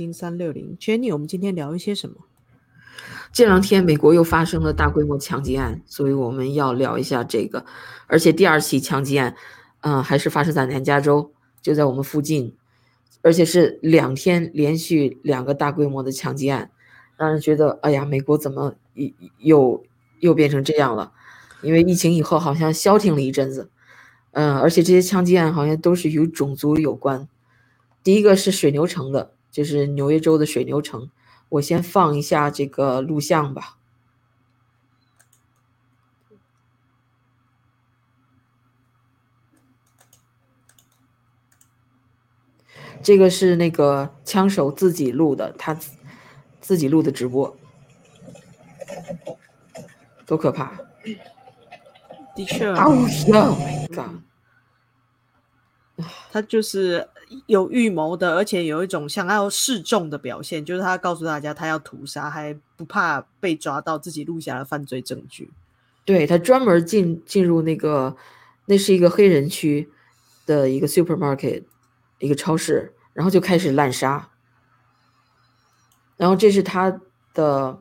金三六零，Jenny，我们今天聊一些什么？这两天美国又发生了大规模枪击案，所以我们要聊一下这个。而且第二起枪击案，嗯，还是发生在南加州，就在我们附近，而且是两天连续两个大规模的枪击案，让人觉得，哎呀，美国怎么又又变成这样了？因为疫情以后好像消停了一阵子，嗯，而且这些枪击案好像都是与种族有关。第一个是水牛城的，就是纽约州的水牛城。我先放一下这个录像吧。这个是那个枪手自己录的，他自己录的直播，多可怕！的确，啊，My God！他就是有预谋的，而且有一种想要示众的表现，就是他告诉大家他要屠杀，还不怕被抓到自己录下了犯罪证据。对他专门进进入那个，那是一个黑人区的一个 supermarket，一个超市，然后就开始滥杀。然后这是他的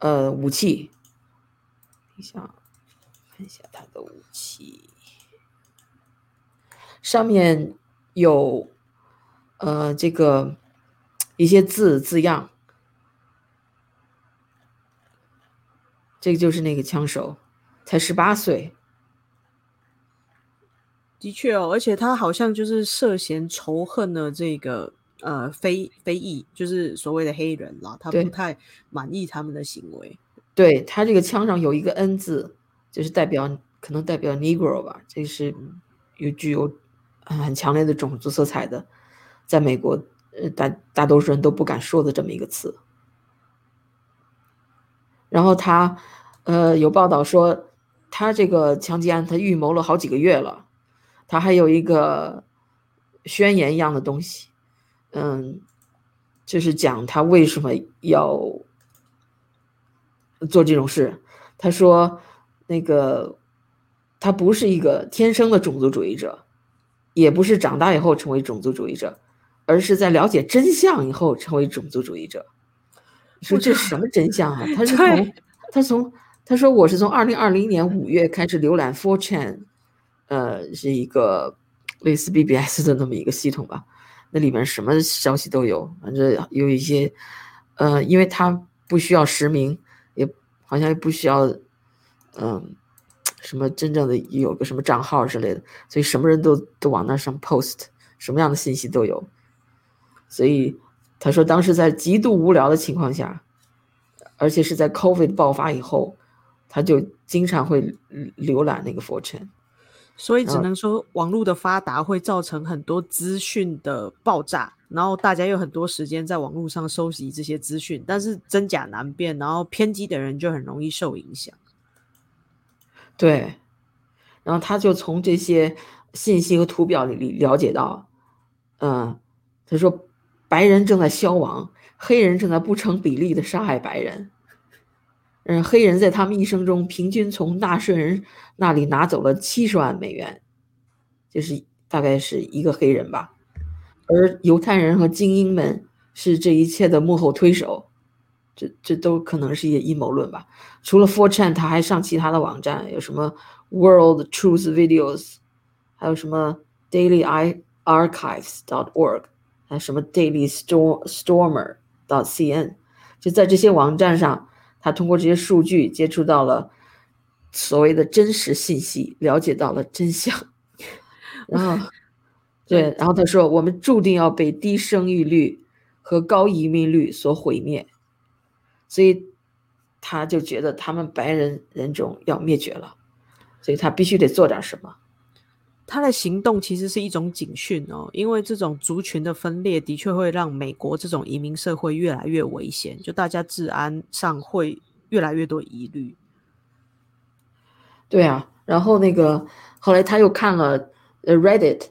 呃武器，等一下看一下他的武器。上面有，呃，这个一些字字样，这个就是那个枪手，才十八岁。的确哦，而且他好像就是涉嫌仇恨了这个呃非非裔，就是所谓的黑人啦，他不太满意他们的行为。对他这个枪上有一个 N 字，就是代表可能代表 Negro 吧，这是有具有。很强烈的种族色彩的，在美国，呃，大大多数人都不敢说的这么一个词。然后他，呃，有报道说，他这个枪击案他预谋了好几个月了，他还有一个宣言一样的东西，嗯，就是讲他为什么要做这种事。他说，那个他不是一个天生的种族主义者。也不是长大以后成为种族主义者，而是在了解真相以后成为种族主义者。你说这什么真相啊？他 是从他从他说我是从二零二零年五月开始浏览 Four Chan，呃，是一个类似 BBS 的那么一个系统吧。那里面什么消息都有，反正有一些，呃，因为他不需要实名，也好像也不需要，嗯。什么真正的有个什么账号之类的，所以什么人都都往那上 post，什么样的信息都有。所以他说，当时在极度无聊的情况下，而且是在 COVID 爆发以后，他就经常会浏览那个 fortune。所以只能说，网络的发达会造成很多资讯的爆炸，然后大家有很多时间在网络上收集这些资讯，但是真假难辨，然后偏激的人就很容易受影响。对，然后他就从这些信息和图表里了解到，嗯，他说白人正在消亡，黑人正在不成比例的杀害白人，嗯，黑人在他们一生中平均从纳税人那里拿走了七十万美元，就是大概是一个黑人吧，而犹太人和精英们是这一切的幕后推手。这这都可能是一些阴谋论吧。除了 Four Chan，他还上其他的网站，有什么 World Truth Videos，还有什么 Daily I Archives dot org，还有什么 Daily Storm Stormer dot cn。就在这些网站上，他通过这些数据接触到了所谓的真实信息，了解到了真相。然后，对，然后他说：“我们注定要被低生育率和高移民率所毁灭。”所以，他就觉得他们白人人种要灭绝了，所以他必须得做点什么。他的行动其实是一种警讯哦，因为这种族群的分裂的确会让美国这种移民社会越来越危险，就大家治安上会越来越多疑虑。对啊，然后那个后来他又看了呃 Reddit，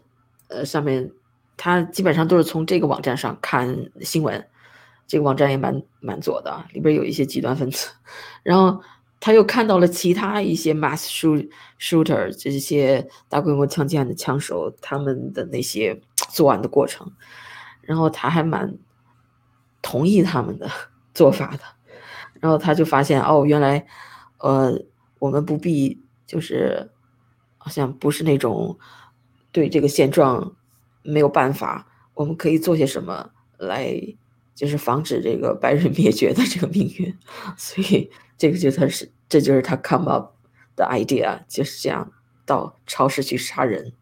呃上面他基本上都是从这个网站上看新闻。这个网站也蛮蛮左的，里边有一些极端分子。然后他又看到了其他一些 mass shoot shooter 这些大规模枪击案的枪手他们的那些作案的过程。然后他还蛮同意他们的 做法的。然后他就发现，哦，原来，呃，我们不必就是好像不是那种对这个现状没有办法，我们可以做些什么来，就是防止这个白人灭绝的这个命运。所以这个就他是，这就是他 come up 的 idea，就是这样到超市去杀人。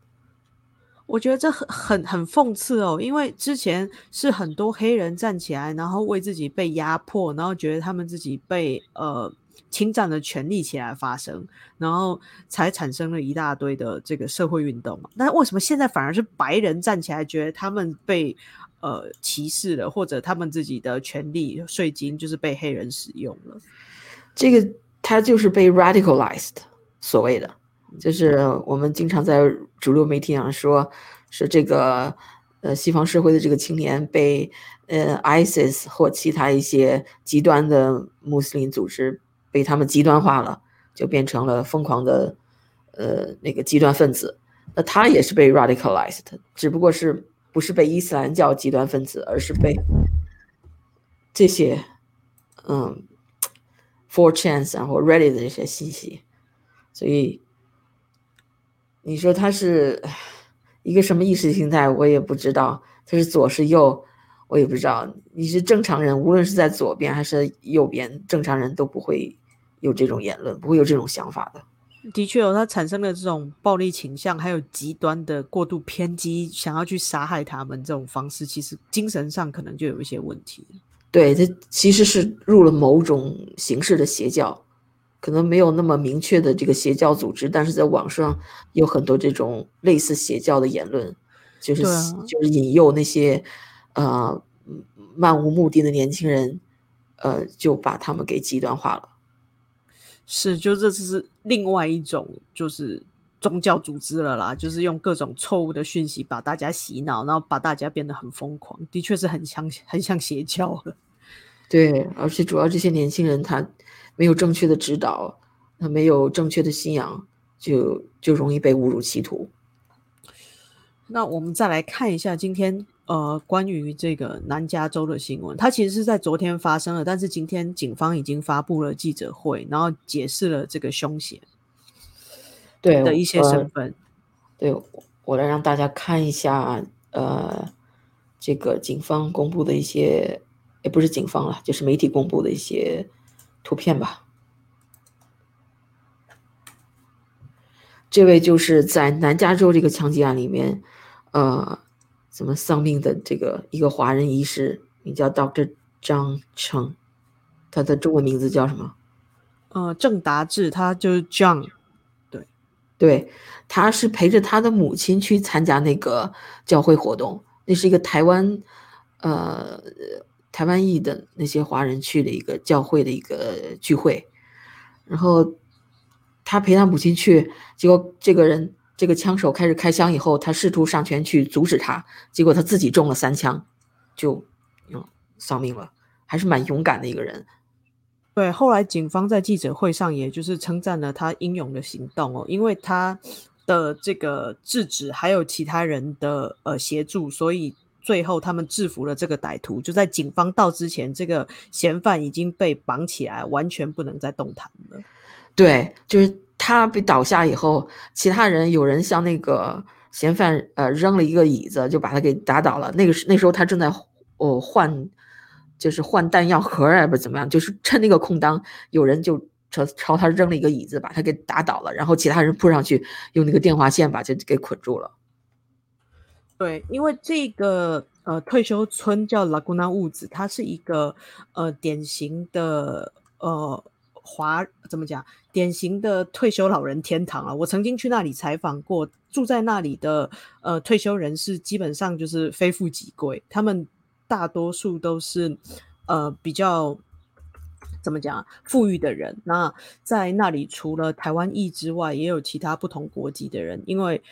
我觉得这很很很讽刺哦，因为之前是很多黑人站起来，然后为自己被压迫，然后觉得他们自己被呃侵占的权利起来发声，然后才产生了一大堆的这个社会运动。但是为什么现在反而是白人站起来，觉得他们被呃歧视了，或者他们自己的权利税金就是被黑人使用了？这个他就是被 radicalized 所谓的。就是我们经常在主流媒体上说，是这个呃西方社会的这个青年被呃 ISIS 或其他一些极端的穆斯林组织被他们极端化了，就变成了疯狂的呃那个极端分子。那他也是被 radicalized，只不过是不是被伊斯兰教极端分子，而是被这些嗯 For Chance 然后 Ready 的这些信息，所以。你说他是一个什么意识形态，我也不知道。他是左是右，我也不知道。你是正常人，无论是在左边还是右边，正常人都不会有这种言论，不会有这种想法的。的确哦，他产生了这种暴力倾向，还有极端的过度偏激，想要去杀害他们这种方式，其实精神上可能就有一些问题。对他其实是入了某种形式的邪教。可能没有那么明确的这个邪教组织，但是在网上有很多这种类似邪教的言论，就是就是引诱那些呃漫无目的的年轻人，呃就把他们给极端化了。是，就这只是另外一种就是宗教组织了啦，就是用各种错误的讯息把大家洗脑，然后把大家变得很疯狂，的确是很像很像邪教了。对，而且主要这些年轻人他。没有正确的指导，他没有正确的信仰，就就容易被误入歧途。那我们再来看一下今天呃关于这个南加州的新闻，它其实是在昨天发生了，但是今天警方已经发布了记者会，然后解释了这个凶险对的一些身份。对我来让大家看一下呃这个警方公布的一些，也不是警方了，就是媒体公布的一些。图片吧，这位就是在南加州这个枪击案里面，呃，怎么丧命的这个一个华人医师，名叫 Doctor 张成，他的中文名字叫什么？呃，郑达志，他就是 John，对，对，他是陪着他的母亲去参加那个教会活动，那是一个台湾，呃。台湾裔的那些华人去的一个教会的一个聚会，然后他陪他母亲去，结果这个人这个枪手开始开枪以后，他试图上前去阻止他，结果他自己中了三枪，就嗯丧命了，还是蛮勇敢的一个人。对，后来警方在记者会上也就是称赞了他英勇的行动哦，因为他的这个制止还有其他人的呃协助，所以。最后，他们制服了这个歹徒。就在警方到之前，这个嫌犯已经被绑起来，完全不能再动弹了。对，就是他被倒下以后，其他人有人向那个嫌犯呃扔了一个椅子，就把他给打倒了。那个时那时候他正在哦换，就是换弹药盒啊，不怎么样，就是趁那个空当，有人就朝朝他扔了一个椅子，把他给打倒了。然后其他人扑上去，用那个电话线把这给捆住了。对，因为这个呃退休村叫拉古纳屋子，它是一个呃典型的呃华怎么讲？典型的退休老人天堂啊！我曾经去那里采访过，住在那里的呃退休人士基本上就是非富即贵，他们大多数都是呃比较怎么讲富裕的人。那在那里除了台湾裔之外，也有其他不同国籍的人，因为。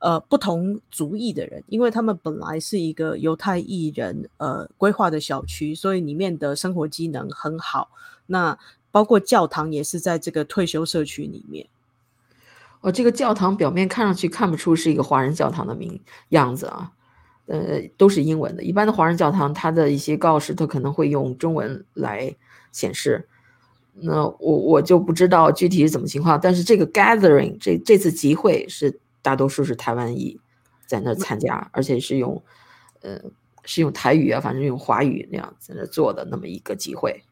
呃，不同族裔的人，因为他们本来是一个犹太裔人呃规划的小区，所以里面的生活机能很好。那包括教堂也是在这个退休社区里面。哦，这个教堂表面看上去看不出是一个华人教堂的名样子啊，呃，都是英文的。一般的华人教堂，它的一些告示，它可能会用中文来显示。那我我就不知道具体是怎么情况，但是这个 gathering 这这次集会是大多数是台湾裔在那参加，而且是用呃是用台语啊，反正用华语那样在那做的那么一个集会。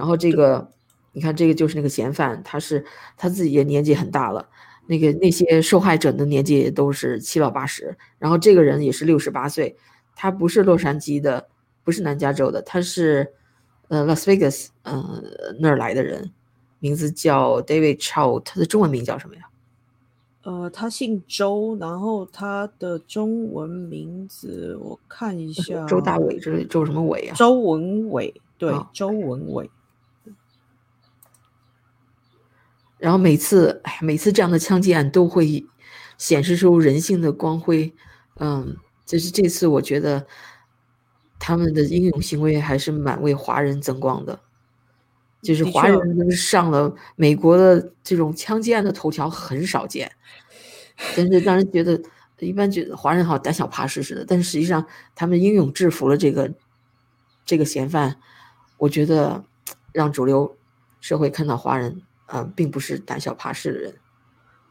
然后这个你看，这个就是那个嫌犯，他是他自己也年纪很大了。那个那些受害者的年纪也都是七老八十，然后这个人也是六十八岁，他不是洛杉矶的，不是南加州的，他是呃 Las Vegas 呃那儿来的人，名字叫 David Chow，他的中文名叫什么呀？呃，他姓周，然后他的中文名字我看一下，周大伟之类，周什么伟啊？周文伟，对，周文伟。然后每次，哎，每次这样的枪击案都会显示出人性的光辉，嗯，就是这次我觉得他们的英勇行为还是蛮为华人增光的，就是华人。上了美国的这种枪击案的头条很少见，真是让人觉得一般觉得华人好胆小怕事似的，但是实际上他们英勇制服了这个这个嫌犯，我觉得让主流社会看到华人。嗯，并不是胆小怕事的人，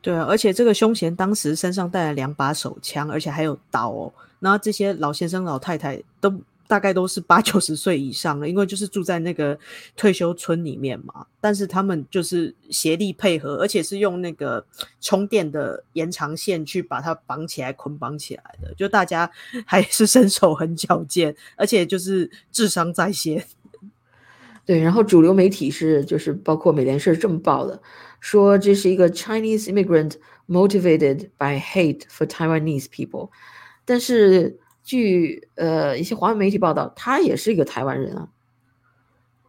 对啊，而且这个凶嫌当时身上带了两把手枪，而且还有刀哦。然后这些老先生、老太太都大概都是八九十岁以上了，因为就是住在那个退休村里面嘛。但是他们就是协力配合，而且是用那个充电的延长线去把它绑起来、捆绑起来的。就大家还是身手很矫健，而且就是智商在线。对，然后主流媒体是就是包括美联社这么报的，说这是一个 Chinese immigrant motivated by hate for Taiwanese people，但是据呃一些华文媒体报道，他也是一个台湾人啊。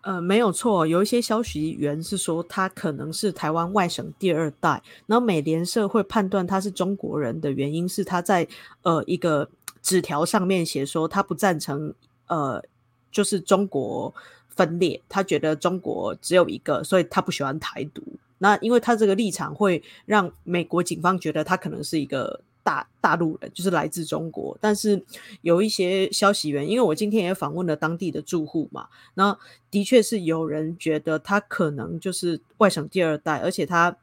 呃，没有错，有一些消息源是说他可能是台湾外省第二代，然后美联社会判断他是中国人的原因是他在呃一个纸条上面写说他不赞成呃就是中国。分裂，他觉得中国只有一个，所以他不喜欢台独。那因为他这个立场会让美国警方觉得他可能是一个大大陆人，就是来自中国。但是有一些消息源，因为我今天也访问了当地的住户嘛，那的确是有人觉得他可能就是外省第二代，而且他。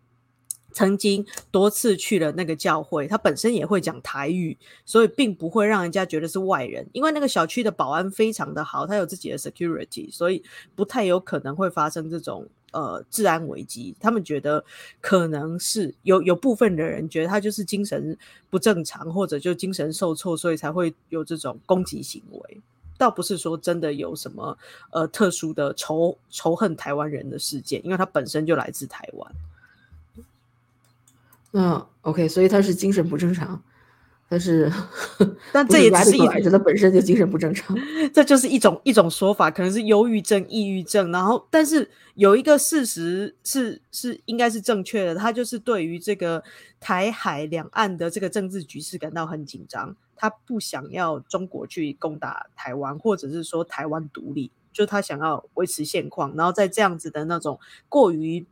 曾经多次去了那个教会，他本身也会讲台语，所以并不会让人家觉得是外人。因为那个小区的保安非常的好，他有自己的 security，所以不太有可能会发生这种呃治安危机。他们觉得可能是有有部分的人觉得他就是精神不正常，或者就精神受挫，所以才会有这种攻击行为。倒不是说真的有什么呃特殊的仇仇恨台湾人的事件，因为他本身就来自台湾。嗯，OK，所以他是精神不正常，但是，但这也只是一种，他本身就精神不正常，这就是一种一种说法，可能是忧郁症、抑郁症。然后，但是有一个事实是是应该是正确的，他就是对于这个台海两岸的这个政治局势感到很紧张，他不想要中国去攻打台湾，或者是说台湾独立，就他想要维持现况。然后在这样子的那种过于。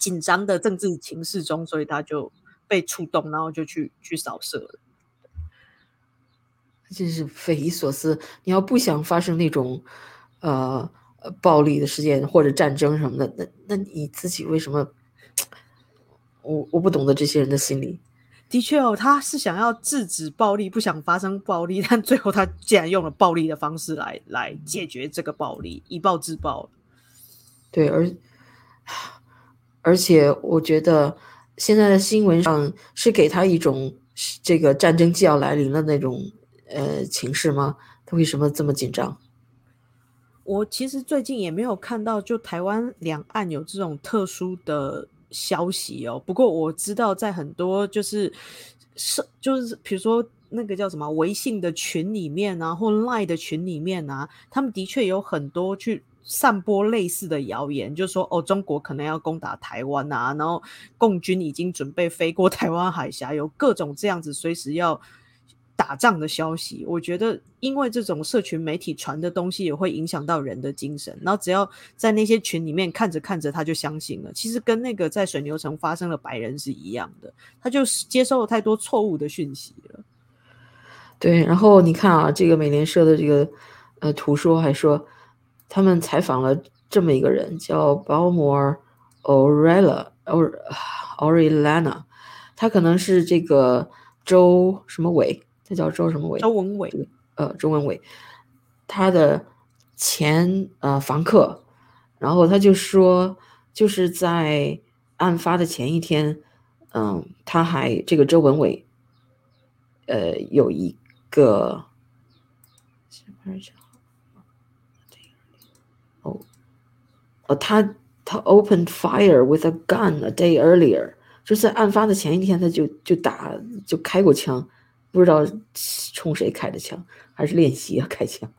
紧张的政治情势中，所以他就被触动，然后就去去扫射了。真是匪夷所思！你要不想发生那种呃暴力的事件或者战争什么的，那那你自己为什么？我我不懂得这些人的心理。的确哦，他是想要制止暴力，不想发生暴力，但最后他竟然用了暴力的方式来来解决这个暴力，以暴制暴。对，而。而且我觉得现在的新闻上是给他一种这个战争即要来临的那种呃情势吗？他为什么这么紧张？我其实最近也没有看到就台湾两岸有这种特殊的消息哦。不过我知道在很多就是是就是比如说那个叫什么微信的群里面啊，或 Line 的群里面啊，他们的确有很多去。散播类似的谣言，就说哦，中国可能要攻打台湾啊，然后共军已经准备飞过 台湾海峡，有各种这样子随时要打仗的消息。我觉得，因为这种社群媒体传的东西也会影响到人的精神，然后只要在那些群里面看着看着，他就相信了。其实跟那个在水牛城发生的白人是一样的，他就接收了太多错误的讯息了。对，然后你看啊，这个美联社的这个呃图说还说，他们采访了这么一个人，叫 Balmore Orella or Orellana，他可能是这个周什么伟，他叫周什么伟？周文伟。呃，周文伟，他的前呃房客，然后他就说，就是在案发的前一天，嗯，他还这个周文伟，呃，有一个，哦，哦，他他 opened fire with a gun a day earlier，就是在案发的前一天，他就就打就开过枪，不知道冲谁开的枪。还是练习啊，开枪。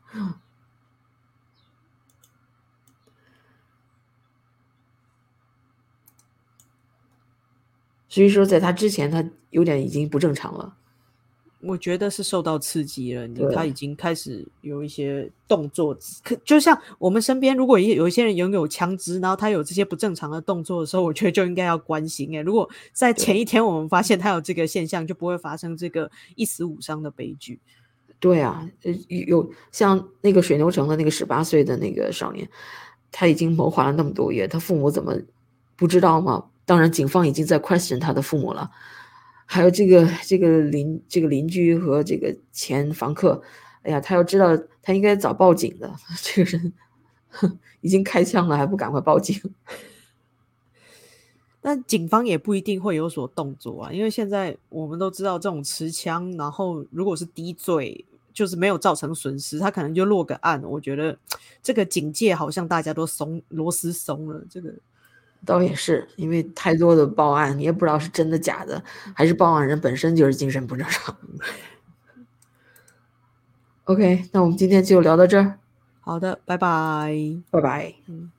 所以说，在他之前，他有点已经不正常了。我觉得是受到刺激了，你他已经开始有一些动作。可就像我们身边，如果有一些人拥有枪支，然后他有这些不正常的动作的时候，我觉得就应该要关心。哎，如果在前一天我们发现他有这个现象，就不会发生这个一死五伤的悲剧。对啊，呃，有像那个水牛城的那个十八岁的那个少年，他已经谋划了那么多月，他父母怎么不知道吗？当然，警方已经在 question 他的父母了，还有这个这个邻这个邻居和这个前房客，哎呀，他要知道他应该早报警的，这个人 已经开枪了，还不赶快报警？但警方也不一定会有所动作啊，因为现在我们都知道，这种持枪，然后如果是低罪。就是没有造成损失，他可能就落个案。我觉得这个警戒好像大家都松螺丝松了。这个倒也是，因为太多的报案，你也不知道是真的假的，还是报案人本身就是精神不正常。OK，那我们今天就聊到这儿。好的，拜拜，拜拜。嗯。